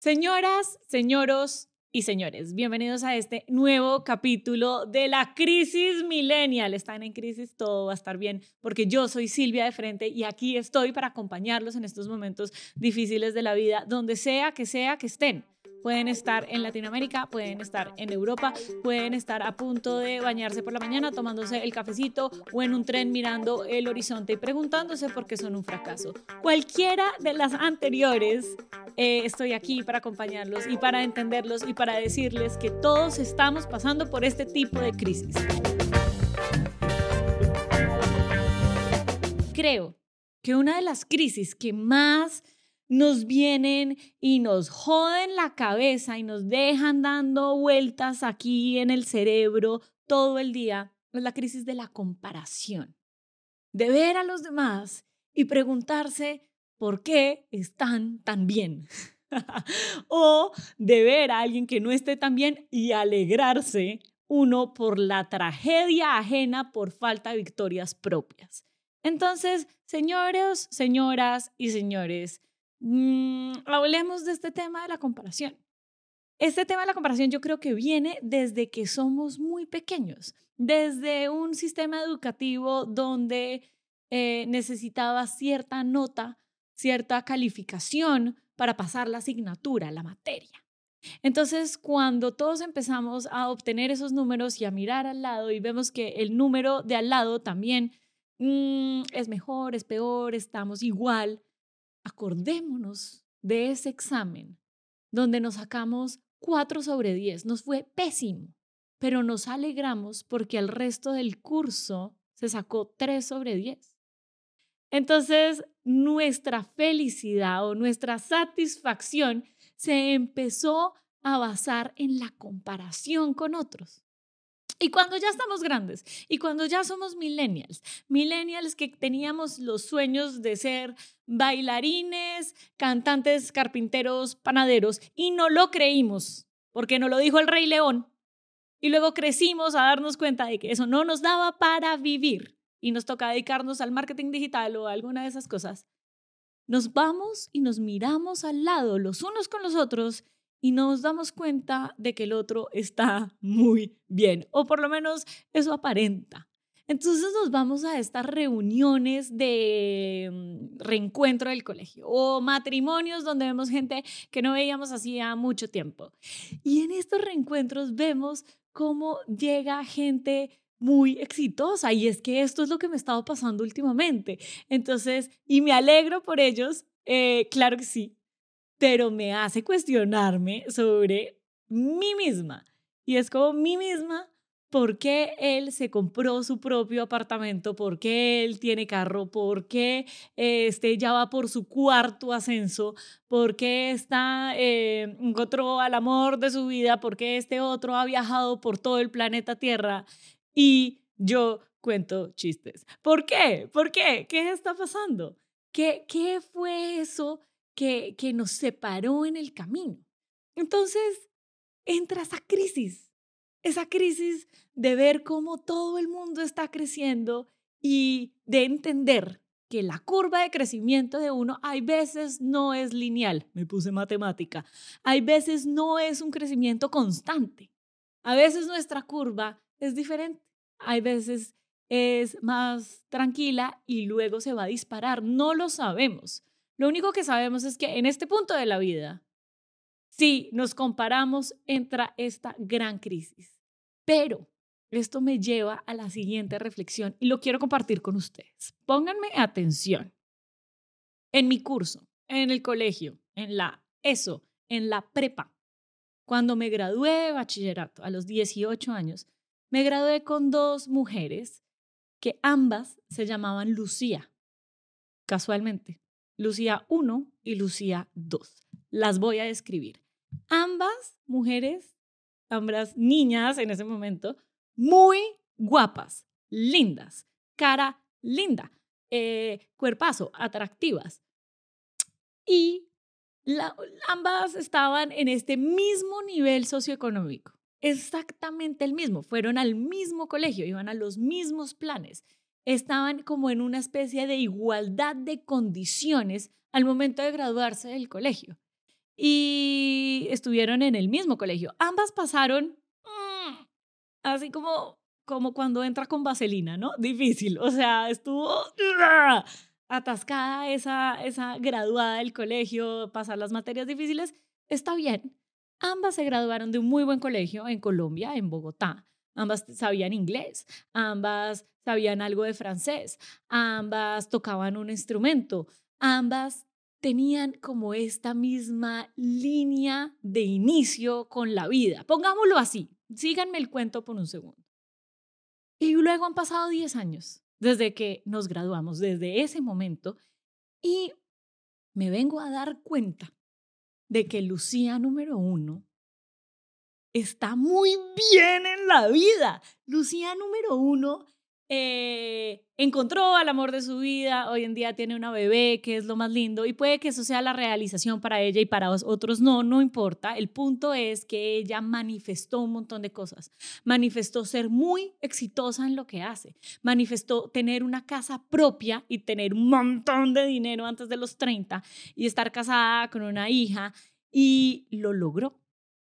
Señoras, señoros y señores, bienvenidos a este nuevo capítulo de la crisis millennial. Están en crisis, todo va a estar bien, porque yo soy Silvia de Frente y aquí estoy para acompañarlos en estos momentos difíciles de la vida, donde sea que sea que estén. Pueden estar en Latinoamérica, pueden estar en Europa, pueden estar a punto de bañarse por la mañana tomándose el cafecito o en un tren mirando el horizonte y preguntándose por qué son un fracaso. Cualquiera de las anteriores, eh, estoy aquí para acompañarlos y para entenderlos y para decirles que todos estamos pasando por este tipo de crisis. Creo que una de las crisis que más nos vienen y nos joden la cabeza y nos dejan dando vueltas aquí en el cerebro todo el día, es la crisis de la comparación. De ver a los demás y preguntarse por qué están tan bien. o de ver a alguien que no esté tan bien y alegrarse uno por la tragedia ajena por falta de victorias propias. Entonces, señores, señoras y señores, Mm, hablemos de este tema de la comparación. Este tema de la comparación yo creo que viene desde que somos muy pequeños, desde un sistema educativo donde eh, necesitaba cierta nota, cierta calificación para pasar la asignatura, la materia. Entonces, cuando todos empezamos a obtener esos números y a mirar al lado y vemos que el número de al lado también mm, es mejor, es peor, estamos igual, acordémonos de ese examen donde nos sacamos 4 sobre 10. Nos fue pésimo, pero nos alegramos porque al resto del curso se sacó 3 sobre 10. Entonces, nuestra felicidad o nuestra satisfacción se empezó a basar en la comparación con otros. Y cuando ya estamos grandes y cuando ya somos millennials, millennials que teníamos los sueños de ser bailarines, cantantes, carpinteros, panaderos y no lo creímos porque nos lo dijo el rey león. Y luego crecimos a darnos cuenta de que eso no nos daba para vivir y nos toca dedicarnos al marketing digital o alguna de esas cosas. Nos vamos y nos miramos al lado los unos con los otros y nos damos cuenta de que el otro está muy bien, o por lo menos eso aparenta. Entonces nos vamos a estas reuniones de mm, reencuentro del colegio o matrimonios donde vemos gente que no veíamos hacía mucho tiempo. Y en estos reencuentros vemos cómo llega gente muy exitosa y es que esto es lo que me ha estado pasando últimamente. Entonces, y me alegro por ellos, eh, claro que sí, pero me hace cuestionarme sobre mí misma. Y es como mí misma, ¿por qué él se compró su propio apartamento? ¿Por qué él tiene carro? ¿Por qué este, ya va por su cuarto ascenso? ¿Por qué está, eh, encontró al amor de su vida? ¿Por qué este otro ha viajado por todo el planeta Tierra? Y yo cuento chistes. ¿Por qué? ¿Por qué? ¿Qué está pasando? ¿Qué, qué fue eso que, nos separó en el camino. Entonces entra esa crisis, esa crisis de ver cómo todo el mundo está creciendo y de entender que la curva de crecimiento de uno hay veces no es lineal, me puse matemática, hay veces no es un crecimiento constante, a veces nuestra curva es diferente, hay veces es más tranquila y luego se va a disparar, no lo sabemos. Lo único que sabemos es que en este punto de la vida, si nos comparamos, entra esta gran crisis. Pero esto me lleva a la siguiente reflexión y lo quiero compartir con ustedes. Pónganme atención. En mi curso, en el colegio, en la ESO, en la prepa, cuando me gradué de bachillerato a los 18 años, me gradué con dos mujeres que ambas se llamaban Lucía, casualmente. Lucía 1 y Lucía 2. Las voy a describir. Ambas mujeres, ambas niñas en ese momento, muy guapas, lindas, cara linda, eh, cuerpazo, atractivas. Y ambas estaban en este mismo nivel socioeconómico, exactamente el mismo, fueron al mismo colegio, iban a los mismos planes estaban como en una especie de igualdad de condiciones al momento de graduarse del colegio. Y estuvieron en el mismo colegio. Ambas pasaron mm, así como, como cuando entra con vaselina, ¿no? Difícil. O sea, estuvo atascada esa, esa graduada del colegio, pasar las materias difíciles. Está bien. Ambas se graduaron de un muy buen colegio en Colombia, en Bogotá. Ambas sabían inglés, ambas sabían algo de francés, ambas tocaban un instrumento, ambas tenían como esta misma línea de inicio con la vida. Pongámoslo así, síganme el cuento por un segundo. Y luego han pasado 10 años desde que nos graduamos, desde ese momento, y me vengo a dar cuenta de que Lucía número uno está muy bien en la vida. Lucía número uno eh, encontró al amor de su vida, hoy en día tiene una bebé, que es lo más lindo, y puede que eso sea la realización para ella y para otros no, no importa. El punto es que ella manifestó un montón de cosas. Manifestó ser muy exitosa en lo que hace. Manifestó tener una casa propia y tener un montón de dinero antes de los 30 y estar casada con una hija y lo logró.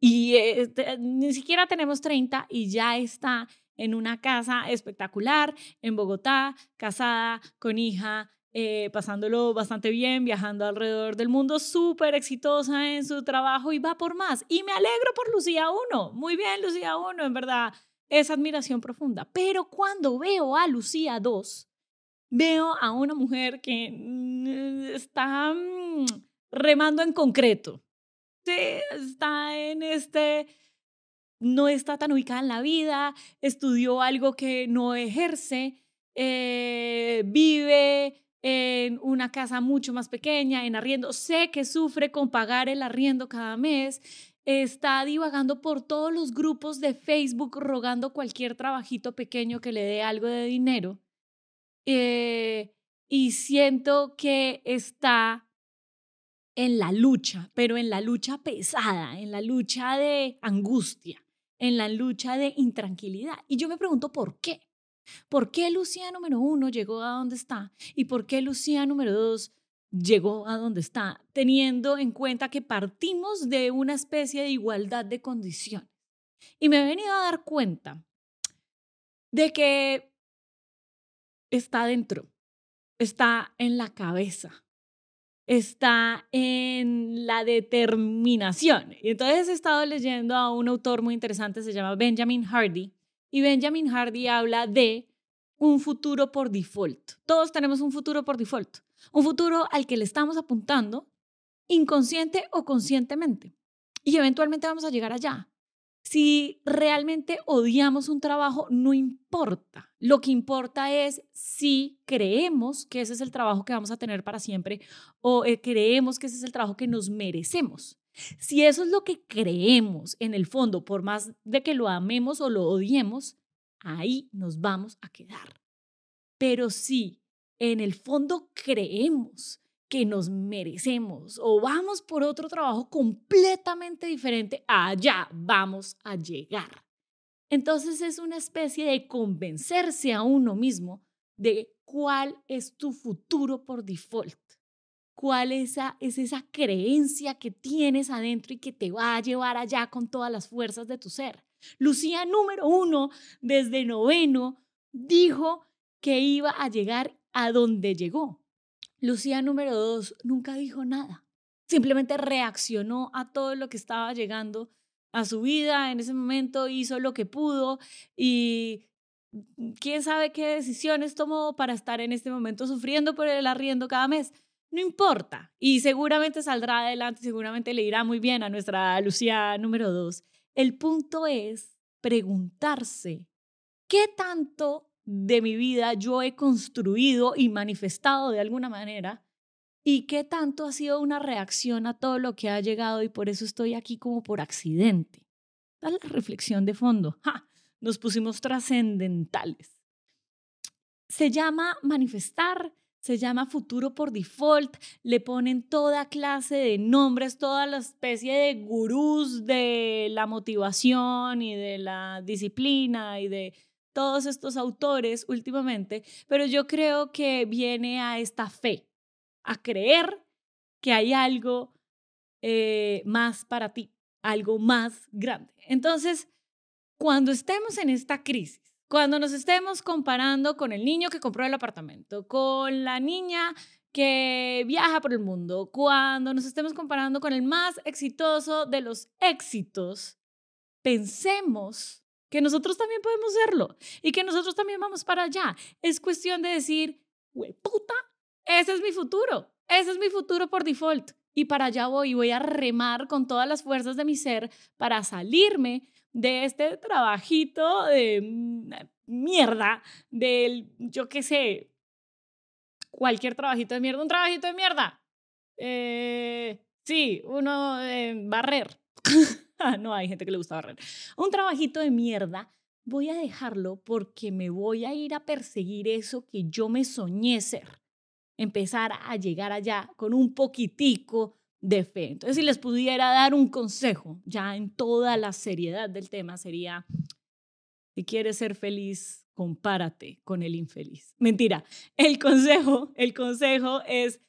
Y este, ni siquiera tenemos 30 y ya está en una casa espectacular en Bogotá, casada, con hija, eh, pasándolo bastante bien, viajando alrededor del mundo, súper exitosa en su trabajo y va por más. Y me alegro por Lucía 1. Muy bien, Lucía 1, en verdad, es admiración profunda. Pero cuando veo a Lucía 2, veo a una mujer que mm, está mm, remando en concreto. Está en este no está tan ubicada en la vida, estudió algo que no ejerce, eh, vive en una casa mucho más pequeña, en arriendo, sé que sufre con pagar el arriendo cada mes, está divagando por todos los grupos de Facebook rogando cualquier trabajito pequeño que le dé algo de dinero. Eh, y siento que está en la lucha, pero en la lucha pesada, en la lucha de angustia en la lucha de intranquilidad. Y yo me pregunto por qué. ¿Por qué Lucía número uno llegó a donde está? ¿Y por qué Lucía número dos llegó a donde está? Teniendo en cuenta que partimos de una especie de igualdad de condiciones. Y me he venido a dar cuenta de que está dentro, está en la cabeza, está en la determinación. Y entonces he estado leyendo a un autor muy interesante, se llama Benjamin Hardy, y Benjamin Hardy habla de un futuro por default. Todos tenemos un futuro por default, un futuro al que le estamos apuntando inconsciente o conscientemente. Y eventualmente vamos a llegar allá. Si realmente odiamos un trabajo, no importa. Lo que importa es si creemos que ese es el trabajo que vamos a tener para siempre o eh, creemos que ese es el trabajo que nos merecemos. Si eso es lo que creemos en el fondo, por más de que lo amemos o lo odiemos, ahí nos vamos a quedar. Pero si en el fondo creemos que nos merecemos o vamos por otro trabajo completamente diferente, allá vamos a llegar. Entonces es una especie de convencerse a uno mismo de cuál es tu futuro por default, cuál es esa, es esa creencia que tienes adentro y que te va a llevar allá con todas las fuerzas de tu ser. Lucía número uno, desde noveno, dijo que iba a llegar a donde llegó. Lucía número dos nunca dijo nada. Simplemente reaccionó a todo lo que estaba llegando a su vida en ese momento, hizo lo que pudo y quién sabe qué decisiones tomó para estar en este momento sufriendo por el arriendo cada mes. No importa. Y seguramente saldrá adelante, seguramente le irá muy bien a nuestra Lucía número dos. El punto es preguntarse, ¿qué tanto de mi vida yo he construido y manifestado de alguna manera y qué tanto ha sido una reacción a todo lo que ha llegado y por eso estoy aquí como por accidente. Da la reflexión de fondo. Nos pusimos trascendentales. Se llama manifestar, se llama futuro por default, le ponen toda clase de nombres, toda la especie de gurús de la motivación y de la disciplina y de todos estos autores últimamente, pero yo creo que viene a esta fe, a creer que hay algo eh, más para ti, algo más grande. Entonces, cuando estemos en esta crisis, cuando nos estemos comparando con el niño que compró el apartamento, con la niña que viaja por el mundo, cuando nos estemos comparando con el más exitoso de los éxitos, pensemos que nosotros también podemos serlo y que nosotros también vamos para allá. Es cuestión de decir, puta, ese es mi futuro, ese es mi futuro por default. Y para allá voy voy a remar con todas las fuerzas de mi ser para salirme de este trabajito de mm, mierda, del, yo qué sé, cualquier trabajito de mierda, un trabajito de mierda. Eh, sí, uno de barrer. no hay gente que le gusta barrer. Un trabajito de mierda, voy a dejarlo porque me voy a ir a perseguir eso que yo me soñé ser. Empezar a llegar allá con un poquitico de fe. Entonces, si les pudiera dar un consejo, ya en toda la seriedad del tema, sería, si quieres ser feliz, compárate con el infeliz. Mentira, el consejo, el consejo es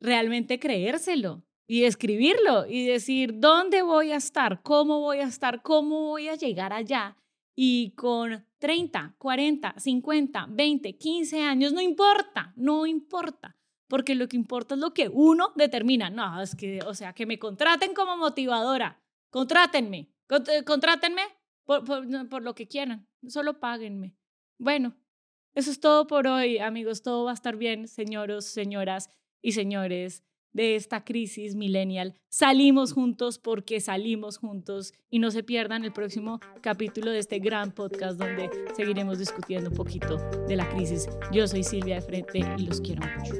realmente creérselo y escribirlo y decir, ¿dónde voy a estar? ¿Cómo voy a estar? ¿Cómo voy a llegar allá? Y con 30, 40, 50, 20, 15 años, no importa, no importa porque lo que importa es lo que uno determina. No, es que, o sea, que me contraten como motivadora, contrátenme, eh, contrátenme por, por, lo que quieran, solo páguenme. Bueno, eso es todo por hoy, amigos, todo va a estar bien, señoros, señoras y señores de esta crisis millennial. Salimos juntos porque salimos juntos y no se pierdan el próximo capítulo de este gran podcast donde seguiremos discutiendo un poquito de la crisis. Yo soy Silvia de Frente y los quiero mucho.